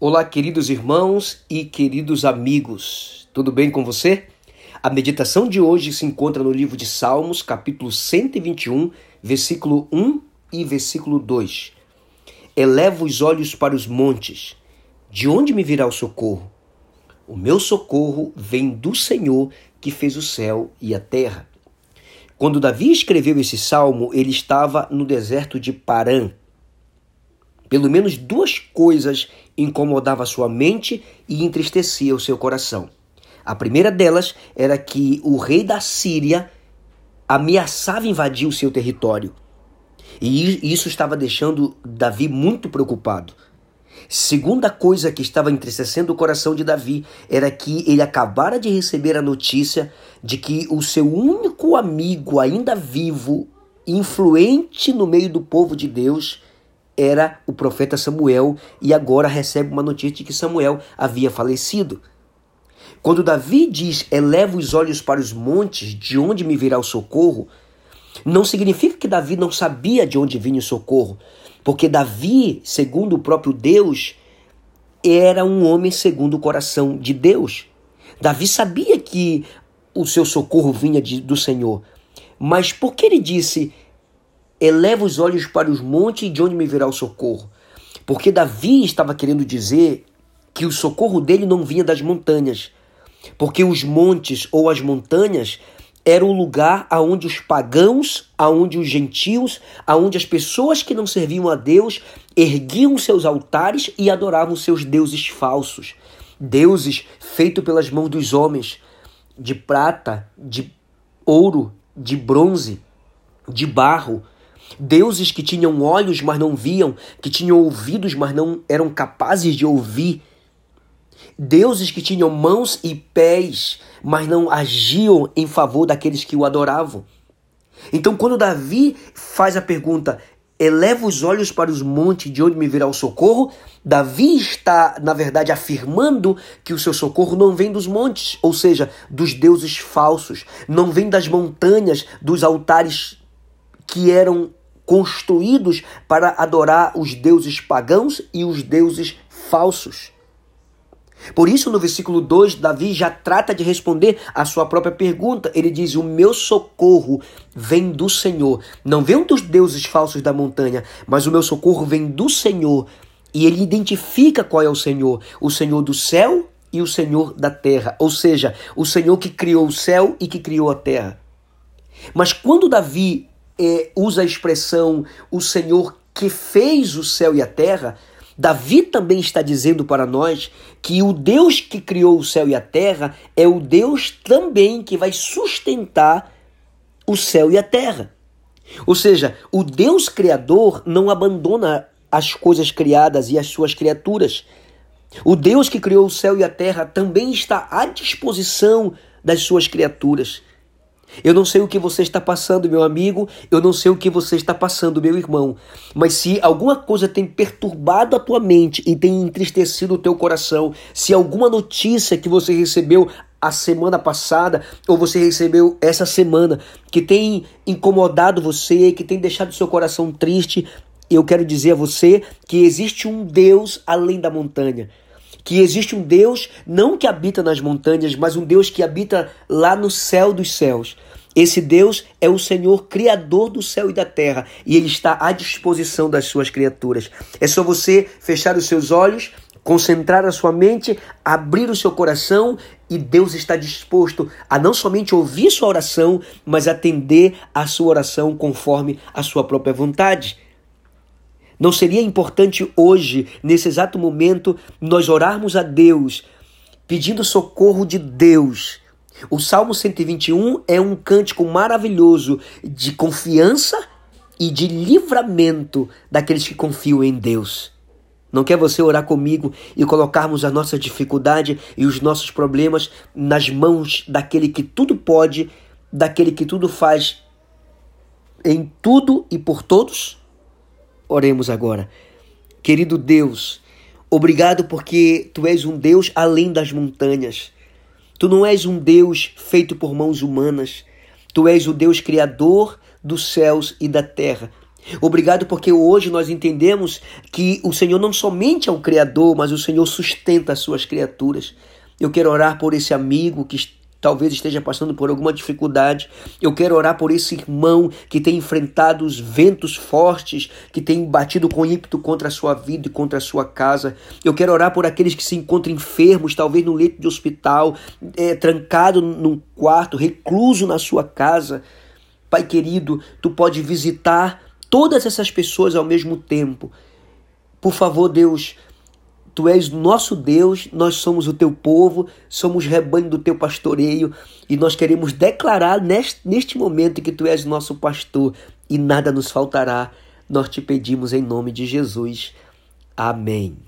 Olá, queridos irmãos e queridos amigos, tudo bem com você? A meditação de hoje se encontra no livro de Salmos, capítulo 121, versículo 1 e versículo 2. Elevo os olhos para os montes, de onde me virá o socorro? O meu socorro vem do Senhor que fez o céu e a terra. Quando Davi escreveu esse salmo, ele estava no deserto de Parã. Pelo menos duas coisas incomodavam sua mente e entristecia o seu coração. A primeira delas era que o rei da Síria ameaçava invadir o seu território. E isso estava deixando Davi muito preocupado. Segunda coisa que estava entristecendo o coração de Davi era que ele acabara de receber a notícia de que o seu único amigo ainda vivo, influente no meio do povo de Deus, era o profeta Samuel e agora recebe uma notícia de que Samuel havia falecido. Quando Davi diz: Eleva os olhos para os montes, de onde me virá o socorro, não significa que Davi não sabia de onde vinha o socorro, porque Davi, segundo o próprio Deus, era um homem segundo o coração de Deus. Davi sabia que o seu socorro vinha de, do Senhor. Mas por que ele disse: Eleva os olhos para os montes de onde me virá o socorro. Porque Davi estava querendo dizer que o socorro dele não vinha das montanhas. Porque os montes ou as montanhas eram o lugar aonde os pagãos, aonde os gentios, aonde as pessoas que não serviam a Deus erguiam seus altares e adoravam seus deuses falsos. Deuses feitos pelas mãos dos homens, de prata, de ouro, de bronze, de barro, Deuses que tinham olhos, mas não viam, que tinham ouvidos, mas não eram capazes de ouvir. Deuses que tinham mãos e pés, mas não agiam em favor daqueles que o adoravam. Então, quando Davi faz a pergunta, eleva os olhos para os montes de onde me virá o socorro, Davi está, na verdade, afirmando que o seu socorro não vem dos montes, ou seja, dos deuses falsos, não vem das montanhas, dos altares que eram construídos para adorar os deuses pagãos e os deuses falsos. Por isso, no versículo 2, Davi já trata de responder a sua própria pergunta. Ele diz: O meu socorro vem do Senhor. Não vem dos deuses falsos da montanha, mas o meu socorro vem do Senhor. E ele identifica qual é o Senhor: o Senhor do céu e o Senhor da terra. Ou seja, o Senhor que criou o céu e que criou a terra. Mas quando Davi é, usa a expressão o Senhor que fez o céu e a terra, Davi também está dizendo para nós que o Deus que criou o céu e a terra é o Deus também que vai sustentar o céu e a terra. Ou seja, o Deus criador não abandona as coisas criadas e as suas criaturas. O Deus que criou o céu e a terra também está à disposição das suas criaturas. Eu não sei o que você está passando, meu amigo, eu não sei o que você está passando, meu irmão, mas se alguma coisa tem perturbado a tua mente e tem entristecido o teu coração, se alguma notícia que você recebeu a semana passada ou você recebeu essa semana que tem incomodado você, que tem deixado seu coração triste, eu quero dizer a você que existe um Deus além da montanha que existe um Deus não que habita nas montanhas, mas um Deus que habita lá no céu dos céus. Esse Deus é o Senhor criador do céu e da terra e ele está à disposição das suas criaturas. É só você fechar os seus olhos, concentrar a sua mente, abrir o seu coração e Deus está disposto a não somente ouvir sua oração, mas atender a sua oração conforme a sua própria vontade. Não seria importante hoje, nesse exato momento, nós orarmos a Deus, pedindo socorro de Deus? O Salmo 121 é um cântico maravilhoso de confiança e de livramento daqueles que confiam em Deus. Não quer você orar comigo e colocarmos a nossa dificuldade e os nossos problemas nas mãos daquele que tudo pode, daquele que tudo faz em tudo e por todos? Oremos agora. Querido Deus, obrigado porque tu és um Deus além das montanhas. Tu não és um Deus feito por mãos humanas. Tu és o Deus criador dos céus e da terra. Obrigado porque hoje nós entendemos que o Senhor não somente é o Criador, mas o Senhor sustenta as suas criaturas. Eu quero orar por esse amigo que talvez esteja passando por alguma dificuldade. Eu quero orar por esse irmão que tem enfrentado os ventos fortes, que tem batido com ímpeto contra a sua vida e contra a sua casa. Eu quero orar por aqueles que se encontram enfermos, talvez no leito de hospital, é, trancado num quarto, recluso na sua casa. Pai querido, tu pode visitar todas essas pessoas ao mesmo tempo. Por favor, Deus, Tu és nosso Deus, nós somos o teu povo, somos rebanho do teu pastoreio e nós queremos declarar neste, neste momento que tu és nosso pastor e nada nos faltará. Nós te pedimos em nome de Jesus. Amém.